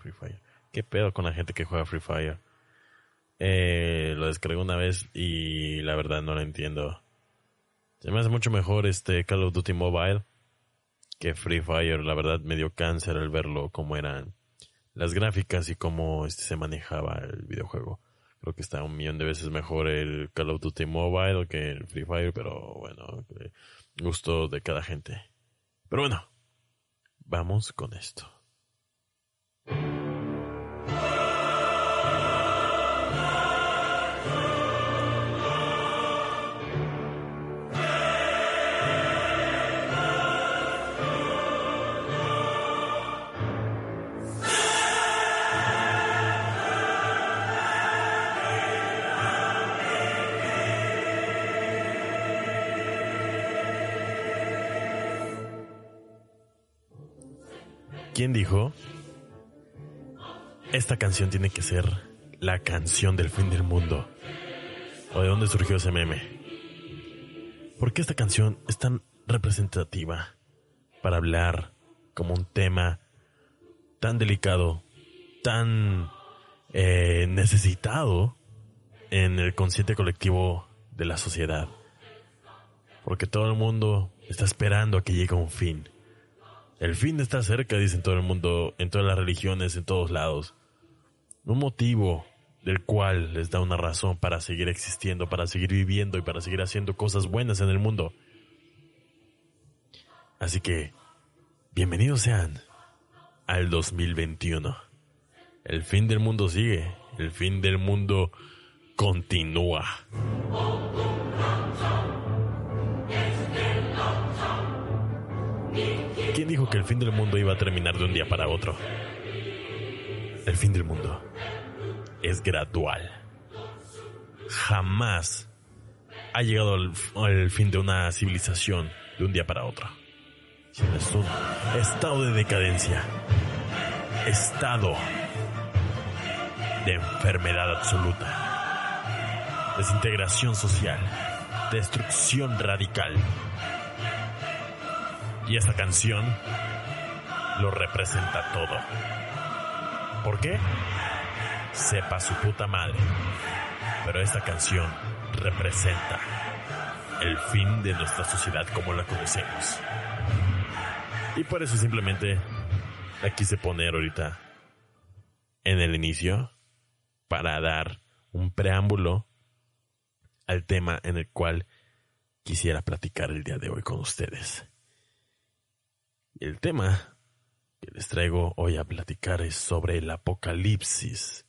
Free Fire. ¿Qué pedo con la gente que juega Free Fire? Eh, lo descargué una vez y la verdad no lo entiendo. Se me hace mucho mejor este Call of Duty Mobile que Free Fire. La verdad me dio cáncer al verlo cómo eran las gráficas y cómo este, se manejaba el videojuego. Creo que está un millón de veces mejor el Call of Duty Mobile que el Free Fire, pero bueno, gusto de cada gente. Pero bueno, vamos con esto. ¿Quién dijo? Esta canción tiene que ser la canción del fin del mundo. ¿O de dónde surgió ese meme? ¿Por qué esta canción es tan representativa para hablar como un tema tan delicado, tan eh, necesitado en el consciente colectivo de la sociedad? Porque todo el mundo está esperando a que llegue un fin. El fin está cerca, dicen todo el mundo, en todas las religiones, en todos lados. Un motivo del cual les da una razón para seguir existiendo, para seguir viviendo y para seguir haciendo cosas buenas en el mundo. Así que, bienvenidos sean al 2021. El fin del mundo sigue, el fin del mundo continúa. ¿Quién dijo que el fin del mundo iba a terminar de un día para otro? El fin del mundo es gradual. Jamás ha llegado el, fin de una civilización de un día para otro. Es un estado de decadencia. Estado de enfermedad absoluta. Desintegración social. Destrucción radical y esta canción lo representa todo. ¿Por qué? Sepa su puta madre. Pero esta canción representa el fin de nuestra sociedad como la conocemos. Y por eso simplemente la quise poner ahorita en el inicio para dar un preámbulo al tema en el cual quisiera platicar el día de hoy con ustedes. El tema que les traigo hoy a platicar es sobre el apocalipsis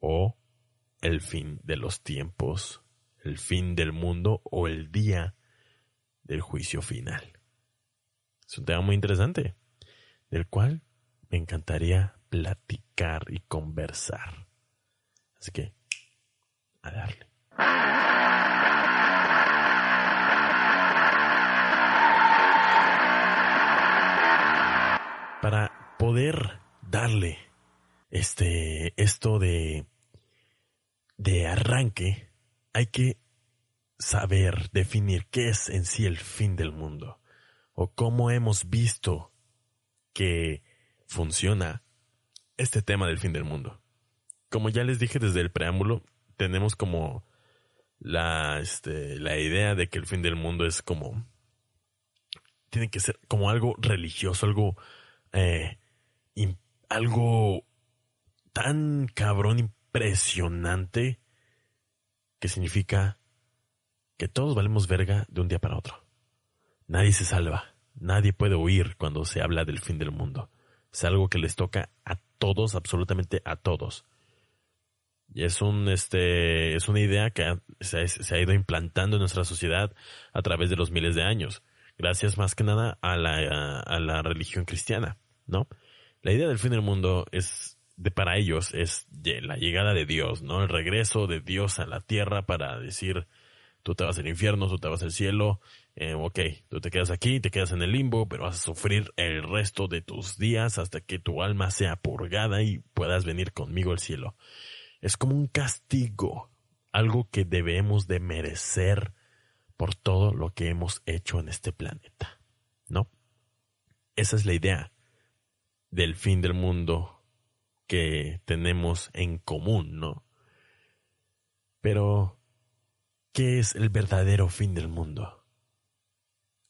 o el fin de los tiempos, el fin del mundo o el día del juicio final. Es un tema muy interesante, del cual me encantaría platicar y conversar. Así que, a darle. Para poder darle este esto de de arranque hay que saber definir qué es en sí el fin del mundo o cómo hemos visto que funciona este tema del fin del mundo. Como ya les dije desde el preámbulo, tenemos como la, este, la idea de que el fin del mundo es como, tiene que ser como algo religioso, algo eh, algo tan cabrón, impresionante, que significa que todos valemos verga de un día para otro. Nadie se salva, nadie puede huir cuando se habla del fin del mundo. Es algo que les toca a todos, absolutamente a todos. Y es un, este, es una idea que se, se, ha ido implantando en nuestra sociedad a través de los miles de años gracias más que nada a la, a, la religión cristiana, ¿no? La idea del fin del mundo es, de para ellos, es la llegada de Dios, ¿no? El regreso de Dios a la tierra para decir, tú te vas al infierno, tú te vas al cielo, eh, ok, tú te quedas aquí, te quedas en el limbo, pero vas a sufrir el resto de tus días hasta que tu alma sea purgada y puedas venir conmigo al cielo. Es como un castigo, algo que debemos de merecer por todo lo que hemos hecho en este planeta. ¿No? Esa es la idea del fin del mundo que tenemos en común, ¿no? Pero, ¿qué es el verdadero fin del mundo?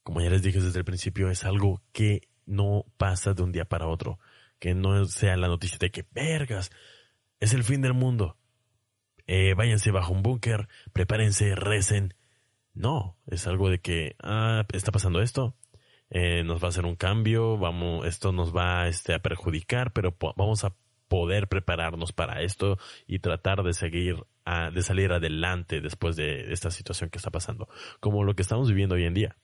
Como ya les dije desde el principio, es algo que no pasa de un día para otro. Que no sea la noticia de que, vergas, es el fin del mundo. Eh, váyanse bajo un búnker, prepárense, recen. No, es algo de que, ah, está pasando esto, eh, nos va a hacer un cambio, vamos, esto nos va este, a perjudicar, pero vamos a poder prepararnos para esto y tratar de seguir, de salir adelante después de esta situación que está pasando, como lo que estamos viviendo hoy en día,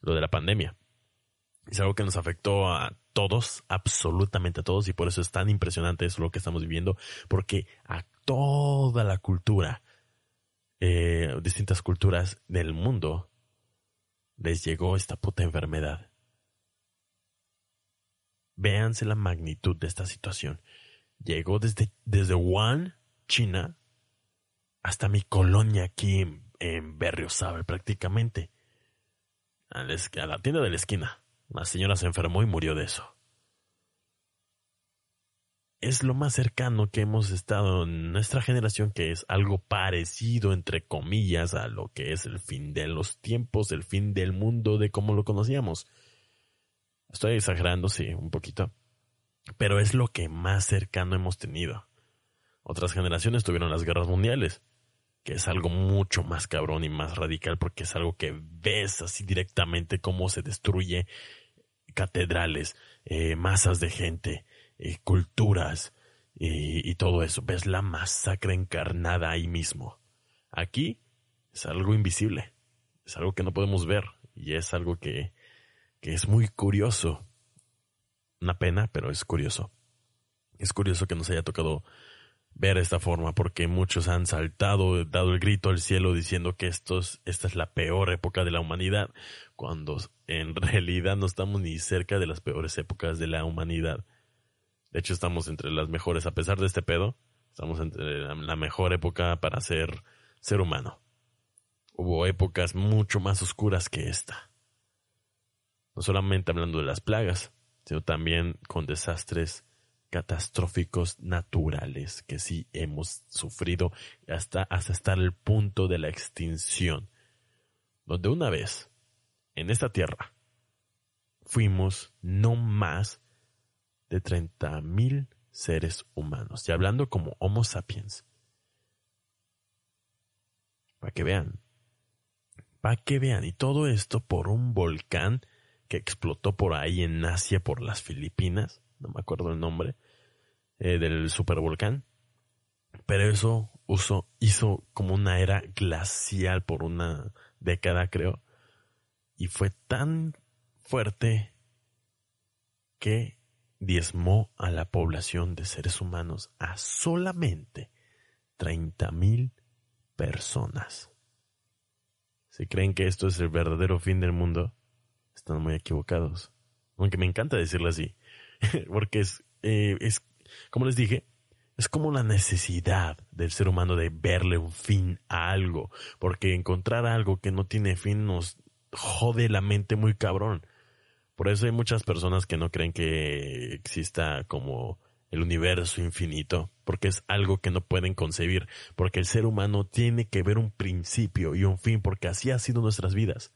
lo de la pandemia. Es algo que nos afectó a todos, absolutamente a todos, y por eso es tan impresionante eso lo que estamos viviendo, porque a toda la cultura, eh, distintas culturas del mundo, les llegó esta puta enfermedad. Véanse la magnitud de esta situación. Llegó desde, desde Wuhan, China, hasta mi colonia aquí en, en prácticamente. A la, a la tienda de la esquina. La señora se enfermó y murió de eso. Es lo más cercano que hemos estado en nuestra generación, que es algo parecido, entre comillas, a lo que es el fin de los tiempos, el fin del mundo de cómo lo conocíamos. Estoy exagerando, sí, un poquito. Pero es lo que más cercano hemos tenido. Otras generaciones tuvieron las guerras mundiales, que es algo mucho más cabrón y más radical porque es algo que ves así directamente cómo se destruye catedrales, eh, masas de gente, eh, culturas y, todo eso. Ves la masacre encarnada ahí mismo. Aquí es algo invisible, es algo que no podemos ver y es algo que, que es muy curioso una pena, pero es curioso. Es curioso que nos haya tocado ver esta forma porque muchos han saltado, dado el grito al cielo diciendo que estos, esta es la peor época de la humanidad, cuando en realidad no estamos ni cerca de las peores épocas de la humanidad. De hecho, estamos entre las mejores, a pesar de este pedo, estamos entre la mejor época para ser ser humano. Hubo épocas mucho más oscuras que esta. No solamente hablando de las plagas, sino también con desastres catastróficos naturales que sí hemos sufrido hasta, hasta estar al punto de la extinción, donde una vez en esta tierra fuimos no más de 30.000 seres humanos, y hablando como Homo sapiens. Para que vean, para que vean, y todo esto por un volcán que explotó por ahí en Asia, por las Filipinas, no me acuerdo el nombre, eh, del supervolcán. Pero eso hizo como una era glacial por una década, creo. Y fue tan fuerte que diezmó a la población de seres humanos a solamente 30 mil personas. Si creen que esto es el verdadero fin del mundo, están muy equivocados. Aunque me encanta decirlo así, porque es, eh, es, como les dije, es como la necesidad del ser humano de verle un fin a algo, porque encontrar algo que no tiene fin nos jode la mente muy cabrón. Por eso hay muchas personas que no creen que exista como el universo infinito, porque es algo que no pueden concebir, porque el ser humano tiene que ver un principio y un fin, porque así ha sido nuestras vidas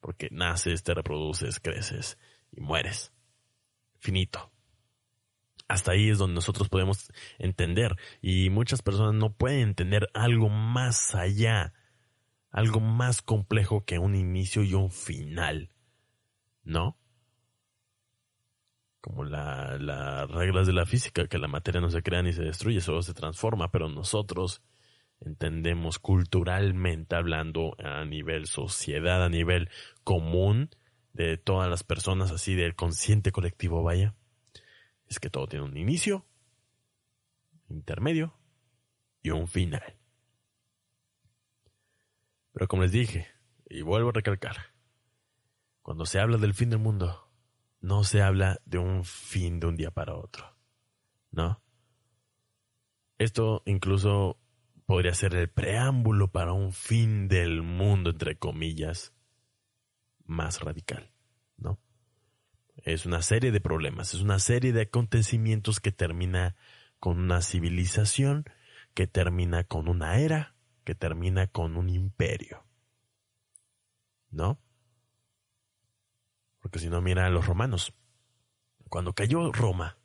porque naces, te reproduces, creces y mueres. Finito. Hasta ahí es donde nosotros podemos entender y muchas personas no pueden entender algo más allá, algo más complejo que un inicio y un final. ¿No? Como las reglas de la física, que la materia no se crea ni se destruye, solo se transforma, pero nosotros entendemos culturalmente hablando a nivel sociedad, a nivel común de todas las personas, así del consciente colectivo, vaya, es que todo tiene un inicio, intermedio y un final. Pero como les dije, y vuelvo a recalcar, cuando se habla del fin del mundo, no se habla de un fin de un día para otro, ¿no? Esto incluso podría ser el preámbulo para un fin del mundo, entre comillas, más radical, ¿no? Es una serie de problemas, es una serie de acontecimientos que termina con una civilización que termina con una era, que termina con un imperio. ¿No? Porque si no, mira a los romanos. Cuando cayó Roma,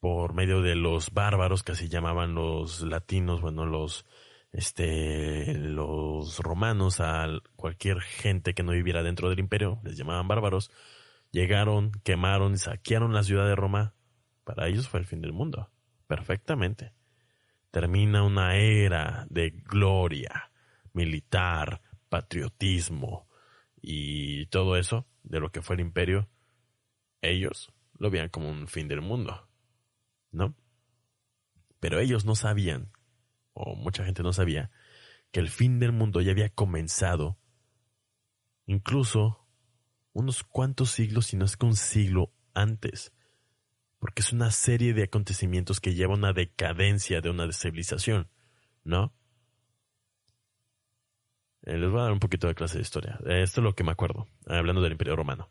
por medio de los bárbaros, que así llamaban los latinos, bueno, los, este, los romanos, a cualquier gente que no viviera dentro del imperio, les llamaban bárbaros, llegaron, quemaron saquearon la ciudad de Roma. Para ellos fue el fin del mundo. Perfectamente. Termina una era de gloria militar, patriotismo y todo eso de lo que fue el imperio. Ellos lo veían como un fin del mundo. ¿No? Pero ellos no sabían, o mucha gente no sabía, que el fin del mundo ya había comenzado incluso unos cuantos siglos, si no es que un siglo antes, porque es una serie de acontecimientos que lleva a una decadencia de una civilización, ¿no? Eh, les voy a dar un poquito de clase de historia. Esto es lo que me acuerdo, hablando del Imperio Romano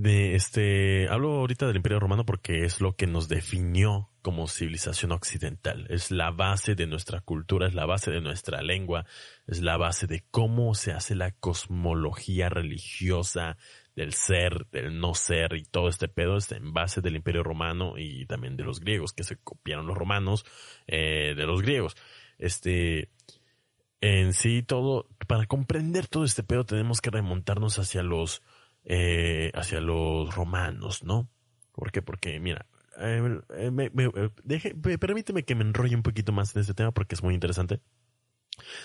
de este, hablo ahorita del Imperio Romano porque es lo que nos definió como civilización occidental. Es la base de nuestra cultura, es la base de nuestra lengua, es la base de cómo se hace la cosmología religiosa del ser, del no ser y todo este pedo es en base del Imperio Romano y también de los griegos, que se copiaron los romanos eh, de los griegos. Este, en sí todo, para comprender todo este pedo tenemos que remontarnos hacia los eh, hacia los romanos, ¿no? ¿Por qué? Porque, mira, eh, eh, permíteme que me enrolle un poquito más en este tema porque es muy interesante.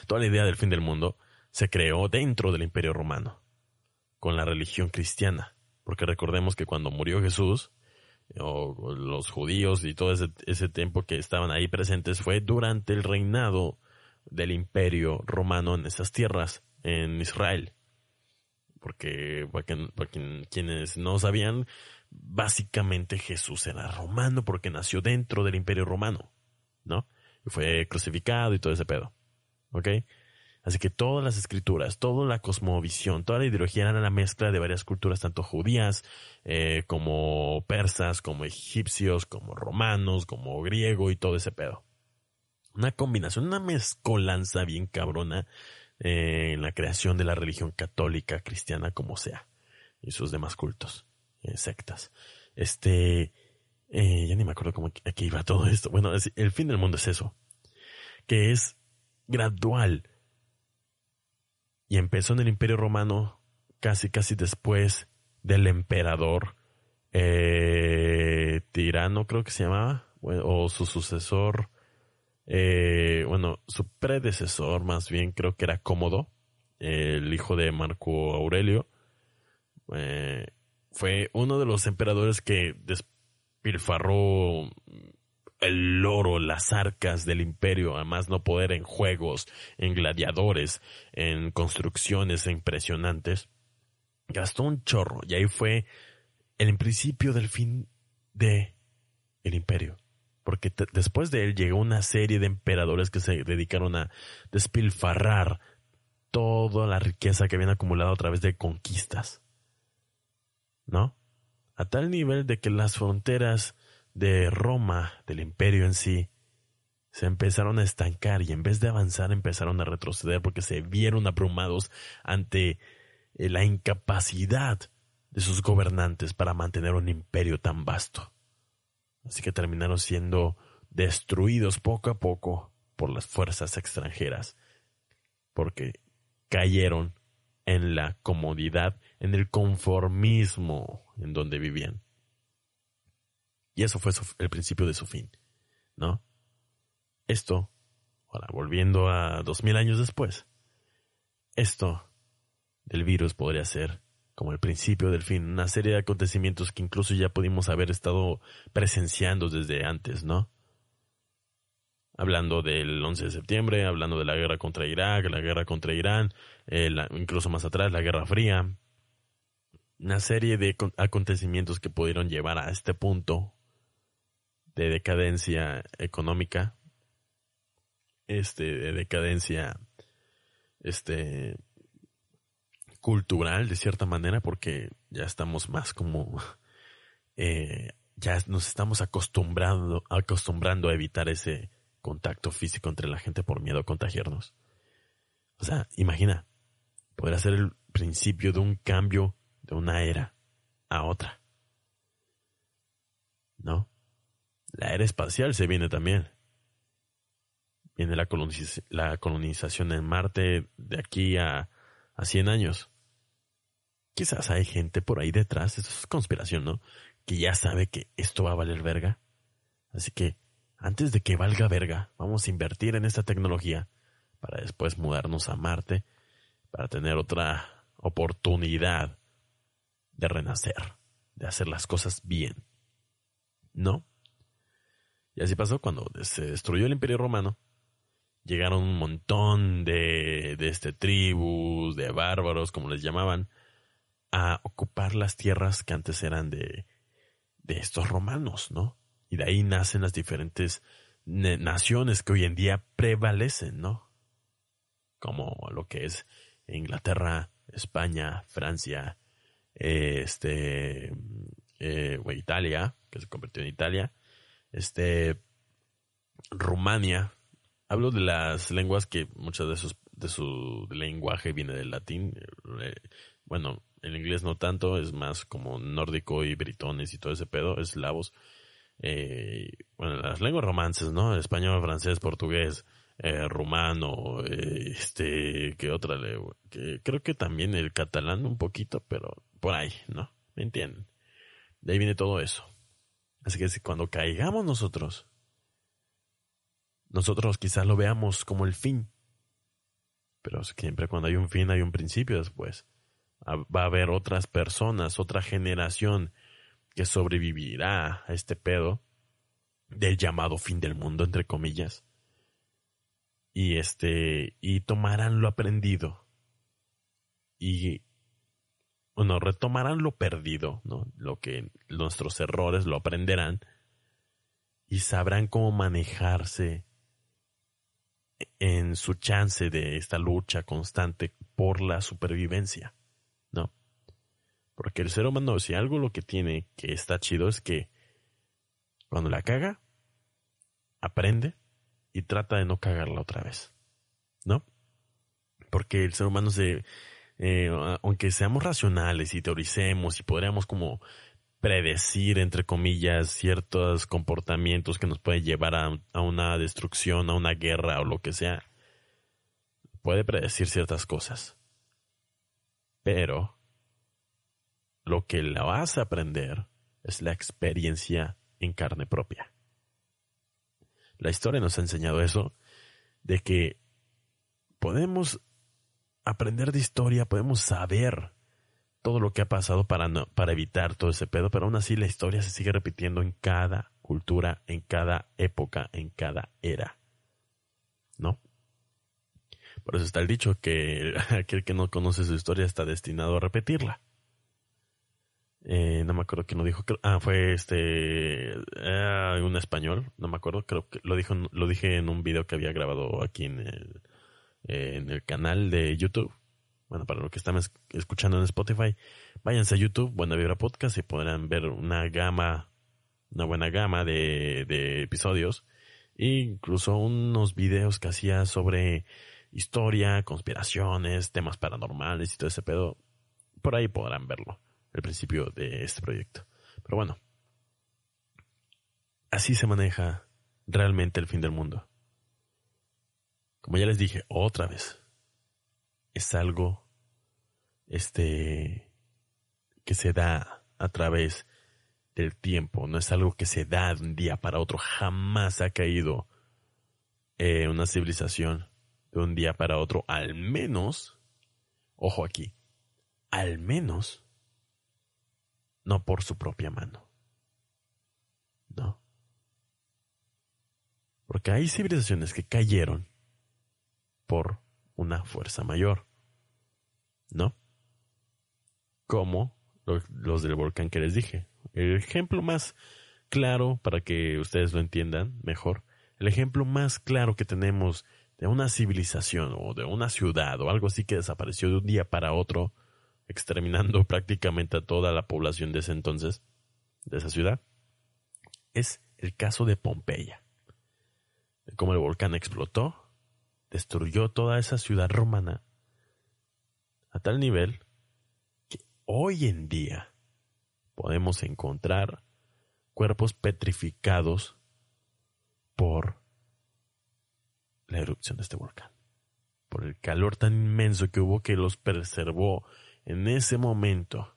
Toda la idea del fin del mundo se creó dentro del imperio romano, con la religión cristiana, porque recordemos que cuando murió Jesús, o los judíos y todo ese, ese tiempo que estaban ahí presentes fue durante el reinado del imperio romano en esas tierras, en Israel porque para, quienes no sabían, básicamente Jesús era romano porque nació dentro del imperio romano, ¿no? Y fue crucificado y todo ese pedo, ¿ok? Así que todas las escrituras, toda la cosmovisión, toda la ideología era la mezcla de varias culturas, tanto judías eh, como persas, como egipcios, como romanos, como griego y todo ese pedo. Una combinación, una mezcolanza bien cabrona en la creación de la religión católica cristiana como sea y sus demás cultos, eh, sectas. Este, eh, ya ni me acuerdo cómo aquí iba todo esto. Bueno, el fin del mundo es eso, que es gradual y empezó en el Imperio Romano casi casi después del emperador eh, tirano creo que se llamaba o su sucesor eh, bueno, su predecesor más bien creo que era Cómodo, el hijo de Marco Aurelio. Eh, fue uno de los emperadores que despilfarró el oro, las arcas del imperio, además no poder en juegos, en gladiadores, en construcciones impresionantes. Gastó un chorro y ahí fue el principio del fin de el imperio porque después de él llegó una serie de emperadores que se dedicaron a despilfarrar toda la riqueza que habían acumulado a través de conquistas. ¿No? A tal nivel de que las fronteras de Roma, del imperio en sí, se empezaron a estancar y en vez de avanzar empezaron a retroceder porque se vieron abrumados ante eh, la incapacidad de sus gobernantes para mantener un imperio tan vasto. Así que terminaron siendo destruidos poco a poco por las fuerzas extranjeras, porque cayeron en la comodidad, en el conformismo en donde vivían. Y eso fue el principio de su fin, ¿no? Esto, volviendo a dos mil años después, esto del virus podría ser como el principio del fin, una serie de acontecimientos que incluso ya pudimos haber estado presenciando desde antes, ¿no? Hablando del 11 de septiembre, hablando de la guerra contra Irak, la guerra contra Irán, eh, incluso más atrás la Guerra Fría, una serie de acontecimientos que pudieron llevar a este punto de decadencia económica, este, de decadencia, este, cultural de cierta manera porque ya estamos más como eh, ya nos estamos acostumbrando, acostumbrando a evitar ese contacto físico entre la gente por miedo a contagiarnos. O sea, imagina, podría ser el principio de un cambio de una era a otra. ¿No? La era espacial se viene también. Viene la, la colonización en Marte de aquí a, a 100 años. Quizás hay gente por ahí detrás, esto es conspiración, ¿no? Que ya sabe que esto va a valer verga. Así que, antes de que valga verga, vamos a invertir en esta tecnología para después mudarnos a Marte, para tener otra oportunidad de renacer, de hacer las cosas bien. ¿No? Y así pasó cuando se destruyó el Imperio Romano. Llegaron un montón de, de este, tribus, de bárbaros, como les llamaban, a ocupar las tierras que antes eran de, de estos romanos, ¿no? Y de ahí nacen las diferentes naciones que hoy en día prevalecen, ¿no? Como lo que es Inglaterra, España, Francia, este, eh, Italia, que se convirtió en Italia, este, Rumania. Hablo de las lenguas que muchas de sus de su lenguaje viene del latín. Eh, bueno, el inglés no tanto, es más como nórdico y britones y todo ese pedo, eslavos. Eh, bueno, las lenguas romances, ¿no? Español, francés, portugués, eh, rumano, eh, este, ¿qué otra lengua? Que creo que también el catalán un poquito, pero por ahí, ¿no? ¿Me entienden? De ahí viene todo eso. Así que cuando caigamos nosotros, nosotros quizás lo veamos como el fin. Pero siempre cuando hay un fin hay un principio después va a haber otras personas, otra generación que sobrevivirá a este pedo del llamado fin del mundo, entre comillas. Y este, y tomarán lo aprendido. Y, bueno, retomarán lo perdido, ¿no? Lo que nuestros errores lo aprenderán y sabrán cómo manejarse en su chance de esta lucha constante por la supervivencia. Porque el ser humano, si algo lo que tiene que está chido es que cuando la caga, aprende y trata de no cagarla otra vez. ¿No? Porque el ser humano se, eh, aunque seamos racionales y teoricemos y podríamos como predecir, entre comillas, ciertos comportamientos que nos pueden llevar a, a, una destrucción, a una guerra o lo que sea, puede predecir ciertas cosas. Pero lo que la vas a aprender es la experiencia en carne propia. La historia nos ha enseñado eso, de que podemos aprender de historia, podemos saber todo lo que ha pasado para, para evitar todo ese pedo, pero aún así la historia se sigue repitiendo en cada cultura, en cada época, en cada era. ¿No? Por eso está el dicho que aquel que no conoce su historia está destinado a repetirla. Eh, no me acuerdo quién lo dijo. Ah, fue este. Eh, un español, no me acuerdo. Creo que lo, dijo, lo dije en un video que había grabado aquí en el, eh, en el canal de YouTube. Bueno, para los que están escuchando en Spotify, váyanse a YouTube, Buena Vibra Podcast, y podrán ver una gama, una buena gama de, de episodios. E incluso unos videos que hacía sobre historia, conspiraciones, temas paranormales y todo ese pedo. Por ahí podrán verlo, el principio de este proyecto. Pero bueno, así se maneja realmente el fin del mundo. Como ya les dije otra vez, es algo este que se da a través del tiempo, no es algo que se da de un día para otro, jamás ha caído una civilización de un día para otro, al menos, ojo aquí, al menos, no por su propia mano. No. Porque hay civilizaciones que cayeron por una fuerza mayor. ¿No? Como los del volcán que les dije. El ejemplo más claro, para que ustedes lo entiendan mejor, el ejemplo más claro que tenemos de una civilización o de una ciudad o algo así que desapareció de un día para otro, exterminando prácticamente a toda la población de ese entonces, de esa ciudad, es el caso de Pompeya, de cómo el volcán explotó, destruyó toda esa ciudad romana a tal nivel que hoy en día podemos encontrar cuerpos petrificados por la erupción de este volcán, por el calor tan inmenso que hubo que los preservó en ese momento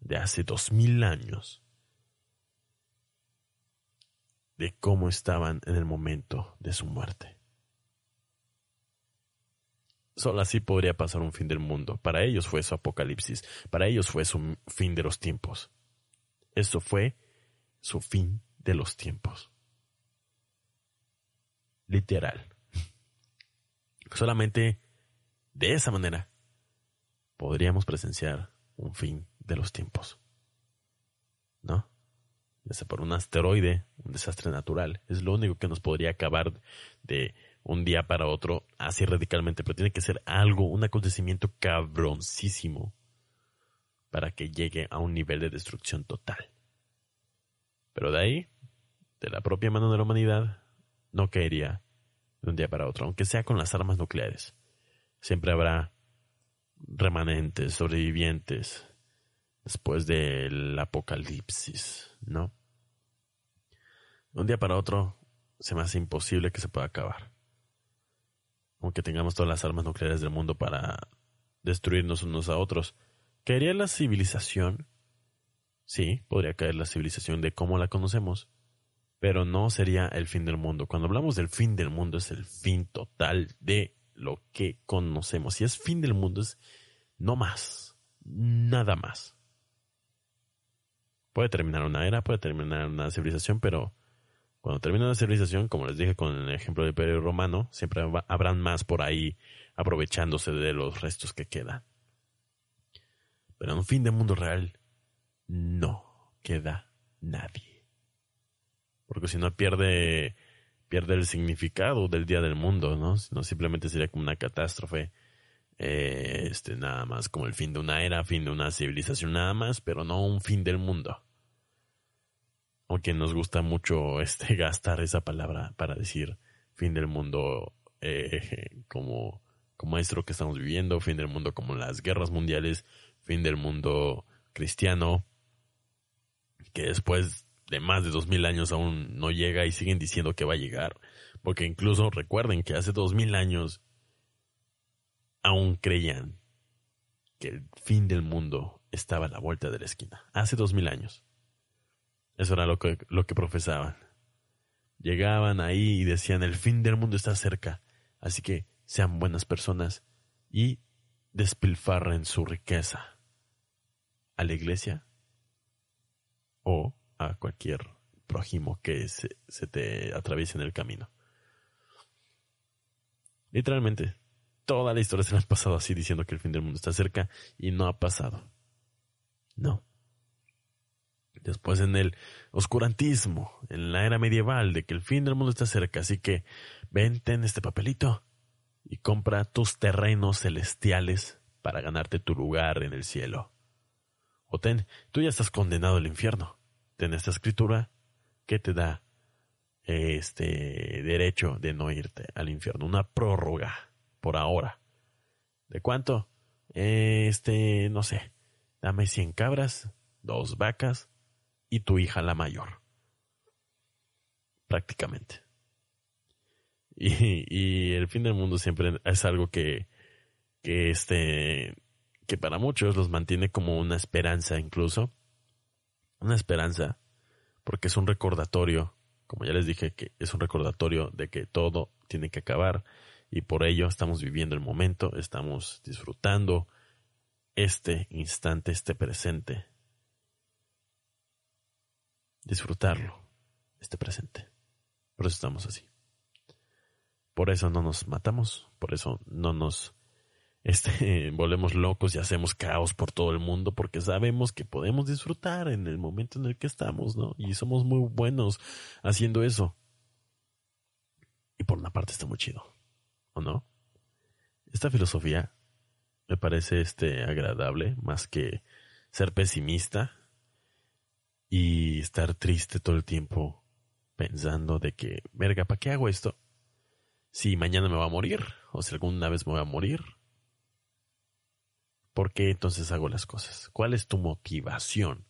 de hace dos mil años de cómo estaban en el momento de su muerte. Solo así podría pasar un fin del mundo. Para ellos fue su apocalipsis. Para ellos fue su fin de los tiempos. Eso fue su fin de los tiempos. Literal. Solamente de esa manera podríamos presenciar un fin de los tiempos. ¿No? Ya sea por un asteroide, un desastre natural. Es lo único que nos podría acabar de un día para otro así radicalmente, pero tiene que ser algo, un acontecimiento cabroncísimo para que llegue a un nivel de destrucción total. Pero de ahí, de la propia mano de la humanidad, no caería de un día para otro, aunque sea con las armas nucleares. Siempre habrá remanentes, sobrevivientes, después del apocalipsis, ¿no? Un día para otro se me hace imposible que se pueda acabar aunque tengamos todas las armas nucleares del mundo para destruirnos unos a otros, ¿caería la civilización? Sí, podría caer la civilización de cómo la conocemos, pero no sería el fin del mundo. Cuando hablamos del fin del mundo es el fin total de lo que conocemos. Si es fin del mundo es no más, nada más. Puede terminar una era, puede terminar una civilización, pero cuando termine la civilización, como les dije con el ejemplo del Imperio Romano, siempre habrán más por ahí aprovechándose de los restos que quedan. Pero en un fin de mundo real, no queda nadie. Porque si no pierde, pierde el significado del día del mundo, ¿no? no simplemente sería como una catástrofe. Eh, este, nada más como el fin de una era, fin de una civilización nada más, pero no un fin del mundo aunque nos gusta mucho este gastar esa palabra para decir fin del mundo eh, como, como esto que estamos viviendo, fin del mundo como las guerras mundiales, fin del mundo cristiano, que después de más de dos mil años aún no llega y siguen diciendo que va a llegar, porque incluso recuerden que hace dos mil años aún creían que el fin del mundo estaba a la vuelta de la esquina, hace dos mil años. Eso era lo que, lo que profesaban. Llegaban ahí y decían, el fin del mundo está cerca, así que sean buenas personas y despilfarren su riqueza a la iglesia o a cualquier prójimo que se, te atraviese en el camino. Literalmente, toda la historia se la ha pasado así diciendo que el fin del mundo está cerca y no ha pasado. No. Después en el oscurantismo, en la era medieval, de que el fin del mundo está cerca, así que vente en este papelito y compra tus terrenos celestiales para ganarte tu lugar en el cielo. O tú ya estás condenado al infierno. Ten esta escritura que te da este derecho de no irte al infierno, una prórroga por ahora. ¿De cuánto? Este, no sé, dame cien cabras, dos vacas, y tu hija la mayor. Prácticamente. Y, el fin del mundo siempre es algo que, que este, que para muchos los mantiene como una esperanza incluso. Una esperanza, porque es un recordatorio, como ya les dije, que es un recordatorio de que todo tiene que acabar y por ello estamos viviendo el momento, estamos disfrutando este instante, este presente disfrutarlo, este presente. Por eso estamos así. Por eso no nos matamos, por eso no nos este, volvemos locos y hacemos caos por todo el mundo, porque sabemos que podemos disfrutar en el momento en el que estamos, ¿no? Y somos muy buenos haciendo eso. Y por una parte está muy chido, ¿o no? Esta filosofía me parece este agradable más que ser pesimista y estar triste todo el tiempo pensando de que, verga, ¿para qué hago esto? Si mañana me va a morir, o si alguna vez me voy a morir, ¿por qué entonces hago las cosas? ¿Cuál es tu motivación?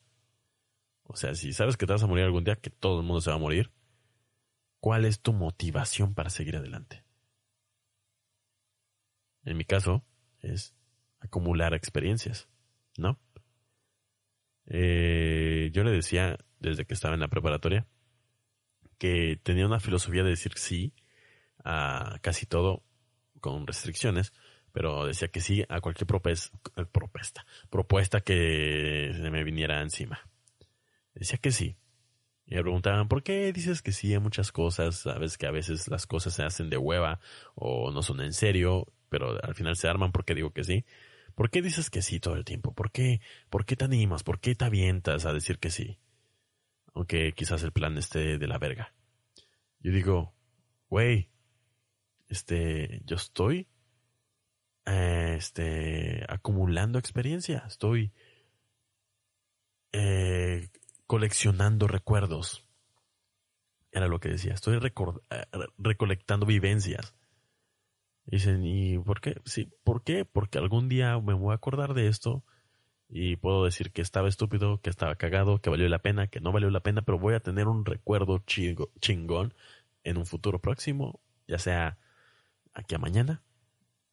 O sea, si sabes que te vas a morir algún día, que todo el mundo se va a morir, ¿cuál es tu motivación para seguir adelante? En mi caso, es acumular experiencias, ¿no? Eh, yo le decía desde que estaba en la preparatoria que tenía una filosofía de decir sí a casi todo con restricciones, pero decía que sí a cualquier eh, propuesta, propuesta que se me viniera encima. Decía que sí. Y me preguntaban, ¿por qué dices que sí a muchas cosas? Sabes que a veces las cosas se hacen de hueva o no son en serio, pero al final se arman porque digo que sí. ¿Por qué dices que sí todo el tiempo? ¿Por qué, por qué te animas? ¿Por qué te avientas a decir que sí? Aunque quizás el plan esté de la verga. Yo digo, güey, este, yo estoy, este, acumulando experiencia, estoy eh, coleccionando recuerdos. Era lo que decía, estoy eh, recolectando vivencias. Dicen, ¿y por qué? Sí, ¿por qué? Porque algún día me voy a acordar de esto y puedo decir que estaba estúpido, que estaba cagado, que valió la pena, que no valió la pena, pero voy a tener un recuerdo chingón en un futuro próximo, ya sea aquí a mañana,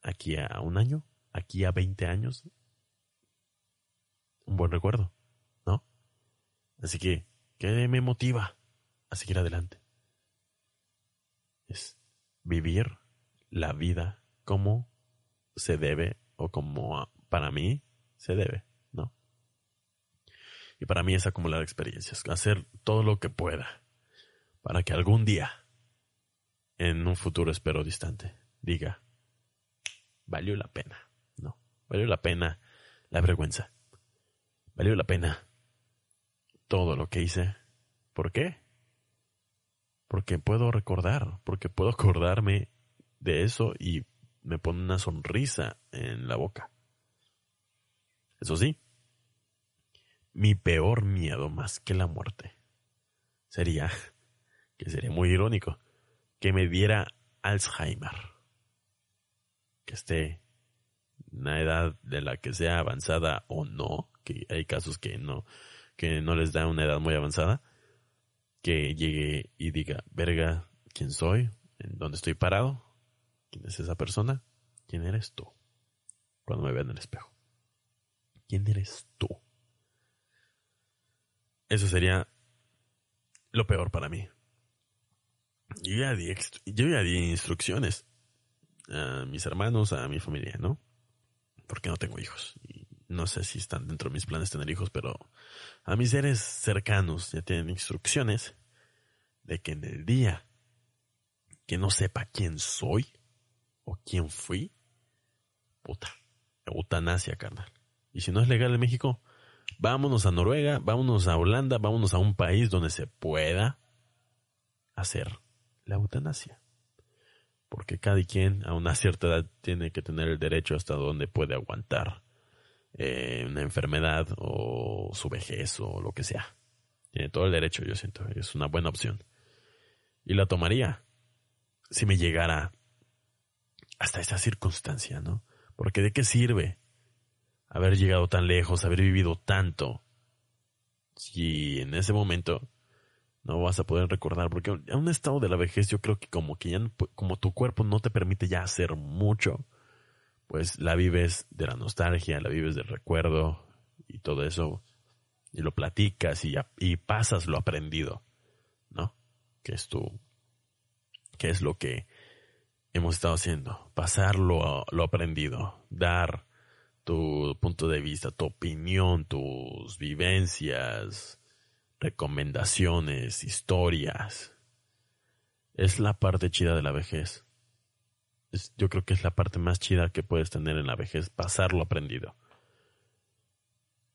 aquí a un año, aquí a 20 años. Un buen recuerdo, ¿no? Así que, ¿qué me motiva a seguir adelante? Es vivir la vida como se debe o como para mí se debe, ¿no? Y para mí es acumular experiencias, hacer todo lo que pueda para que algún día, en un futuro espero distante, diga, valió la pena, ¿no? Valió la pena la vergüenza. Valió la pena todo lo que hice. ¿Por qué? Porque puedo recordar, porque puedo acordarme de eso y me pone una sonrisa en la boca. Eso sí, mi peor miedo más que la muerte sería, que sería muy irónico, que me diera Alzheimer. Que esté en una edad de la que sea avanzada o no, que hay casos que no, que no les da una edad muy avanzada, que llegue y diga, verga, ¿quién soy? ¿En dónde estoy parado? ¿Quién es esa persona? ¿Quién eres tú? Cuando me vean en el espejo. ¿Quién eres tú? Eso sería lo peor para mí. Yo ya di, yo ya di instrucciones a mis hermanos, a mi familia, ¿no? Porque no tengo hijos. Y no sé si están dentro de mis planes tener hijos, pero a mis seres cercanos ya tienen instrucciones de que en el día que no sepa quién soy, o quién fui, puta, eutanasia, carnal. Y si no es legal en México, vámonos a Noruega, vámonos a Holanda, vámonos a un país donde se pueda hacer la eutanasia. Porque cada quien a una cierta edad tiene que tener el derecho hasta donde puede aguantar eh, una enfermedad o su vejez o lo que sea. Tiene todo el derecho, yo siento. Es una buena opción. Y la tomaría si me llegara hasta esa circunstancia, ¿no? Porque de qué sirve haber llegado tan lejos, haber vivido tanto, si en ese momento no vas a poder recordar, porque a un estado de la vejez yo creo que como que ya, como tu cuerpo no te permite ya hacer mucho, pues la vives de la nostalgia, la vives del recuerdo y todo eso, y lo platicas y, y pasas lo aprendido, ¿no? Que es tu, que es lo que hemos estado haciendo, pasar lo, aprendido, dar tu punto de vista, tu opinión, tus vivencias, recomendaciones, historias. Es la parte chida de la vejez. yo creo que es la parte más chida que puedes tener en la vejez, pasar lo aprendido.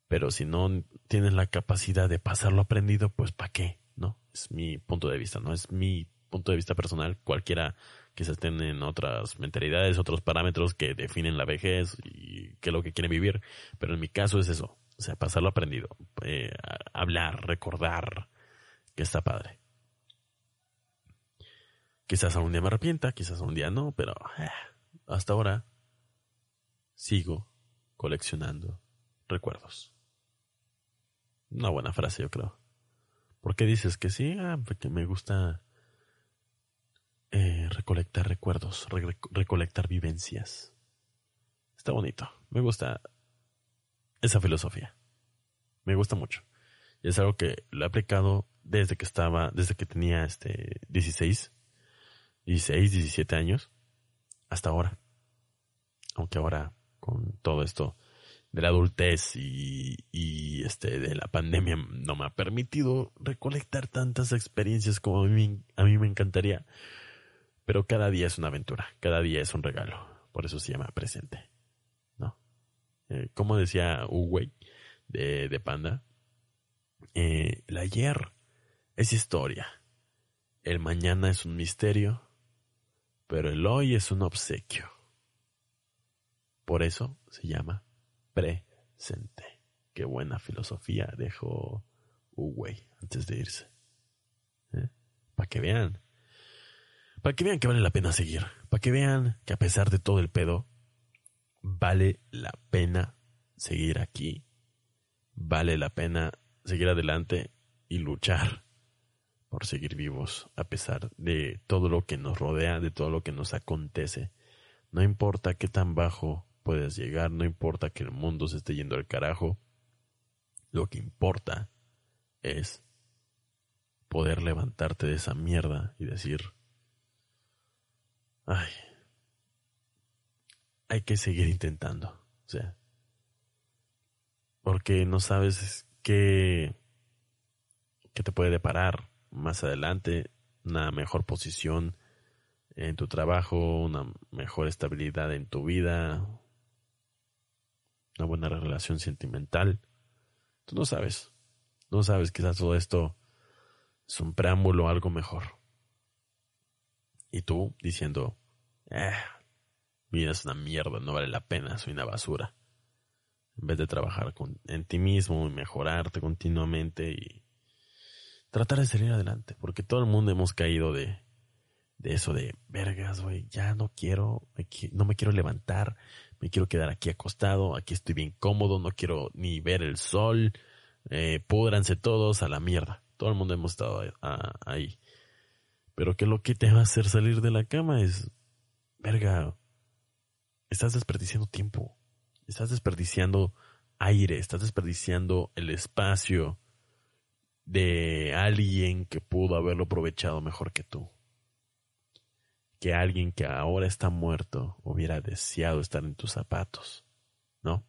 Pero si no tienes la capacidad de pasar lo aprendido, pues ¿para qué? ¿No? Es mi punto de vista, ¿no? Es mi punto de vista personal. Cualquiera quizás tienen otras mentalidades, otros parámetros que definen la vejez y qué es lo que quieren vivir, pero en mi caso es eso, o sea, pasarlo aprendido, eh, hablar, recordar, que está padre. Quizás algún día me arrepienta, quizás algún día no, pero eh, hasta ahora sigo coleccionando recuerdos. Una buena frase, yo creo. ¿Por qué dices que sí? Ah, porque me gusta eh, recolectar recuerdos, recolectar vivencias. Está bonito. Me gusta esa filosofía. Me gusta mucho. Y es algo que lo he aplicado desde que estaba, desde que tenía este 16, 16, 17 años, hasta ahora. Aunque ahora, con todo esto de la adultez y, y este de la pandemia no me ha permitido recolectar tantas experiencias como a mí, a mí me encantaría. Pero cada día es una aventura, cada día es un regalo. Por eso se llama presente. Eh, como decía Uwey de, de Panda, eh, el ayer es historia. El mañana es un misterio. Pero el hoy es un obsequio. Por eso se llama presente. Qué buena filosofía dejó Uwey antes de irse. ¿Eh? Para que vean. Para que vean que vale la pena seguir. Para que vean que a pesar de todo el pedo, vale la pena seguir aquí. Vale la pena seguir adelante y luchar por seguir vivos a pesar de todo lo que nos rodea, de todo lo que nos acontece. No importa qué tan bajo puedes llegar, no importa que el mundo se esté yendo al carajo, lo que importa es poder levantarte de esa mierda y decir, ay, hay que seguir intentando, o sea, porque no sabes qué, qué te puede deparar más adelante, una mejor posición en tu trabajo, una mejor estabilidad en tu vida, una buena relación sentimental. Tú no sabes. No sabes, quizás todo esto es un preámbulo a algo mejor. Y tú diciendo, eh, vida es una mierda, no vale la pena, soy una basura. En vez de trabajar con, en ti mismo y mejorarte continuamente y tratar de salir adelante, porque todo el mundo hemos caído de, de eso de, vergas, güey, ya no quiero, no me quiero levantar, me quiero quedar aquí acostado, aquí estoy bien cómodo, no quiero ni ver el sol, eh, púdranse todos a la mierda. Todo el mundo hemos estado ahí. Pero que lo que te va a hacer salir de la cama es, verga, estás desperdiciando tiempo, estás desperdiciando aire, estás desperdiciando el espacio de alguien que pudo haberlo aprovechado mejor que tú que alguien que ahora está muerto hubiera deseado estar en tus zapatos, ¿no?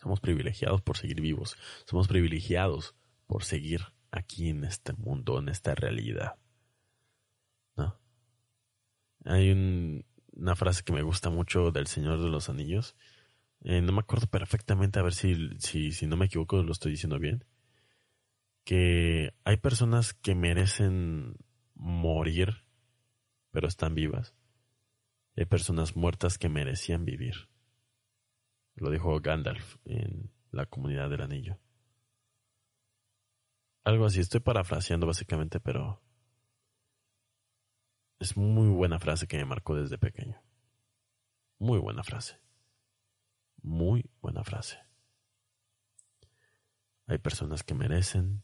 Somos privilegiados por seguir vivos, somos privilegiados por seguir aquí en este mundo, en esta realidad, ¿no? Hay una frase que me gusta mucho del Señor de los Anillos, eh, no me acuerdo perfectamente, a ver si, si, si no me equivoco, lo estoy diciendo bien, que hay personas que merecen morir pero están vivas. Hay personas muertas que merecían vivir. Lo dijo Gandalf en la comunidad del anillo. Algo así, estoy parafraseando básicamente, pero es muy buena frase que me marcó desde pequeño. Muy buena frase. Muy buena frase. Hay personas que merecen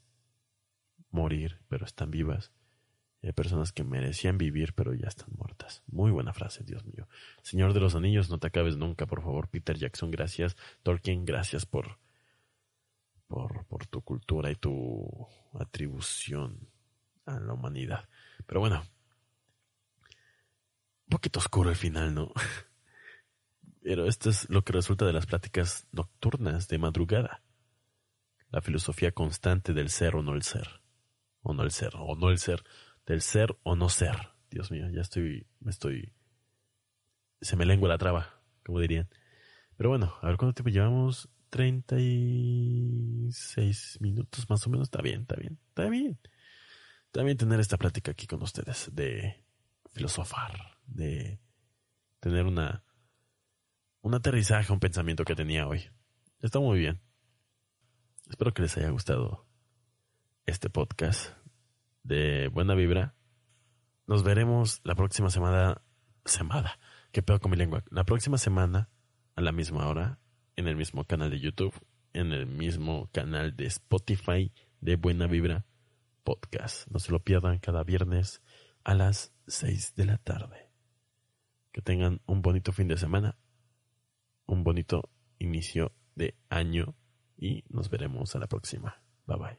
morir, pero están vivas. Hay personas que merecían vivir pero ya están muertas. Muy buena frase, Dios mío. Señor de los Anillos, no te acabes nunca, por favor. Peter Jackson, gracias. Tolkien, gracias por, por, por tu cultura y tu atribución a la humanidad. Pero bueno, poquito oscuro el final, ¿no? Pero esto es lo que resulta de las pláticas nocturnas de madrugada. La filosofía constante del ser o no el ser. O no el ser, o no el ser del ser o no ser. Dios mío, ya estoy, me estoy, se me lengua la traba, como dirían. Pero bueno, a ver cuánto tiempo llevamos. 36 minutos más o menos. Está bien, está bien, está bien. Está bien tener esta plática aquí con ustedes de filosofar, de tener una, un aterrizaje, un pensamiento que tenía hoy. Está muy bien. Espero que les haya gustado este podcast de buena vibra. Nos veremos la próxima semana. Semana. ¿Qué pedo con mi lengua? La próxima semana, a la misma hora, en el mismo canal de YouTube, en el mismo canal de Spotify de Buena Vibra Podcast. No se lo pierdan cada viernes a las 6 de la tarde. Que tengan un bonito fin de semana, un bonito inicio de año y nos veremos a la próxima. Bye bye.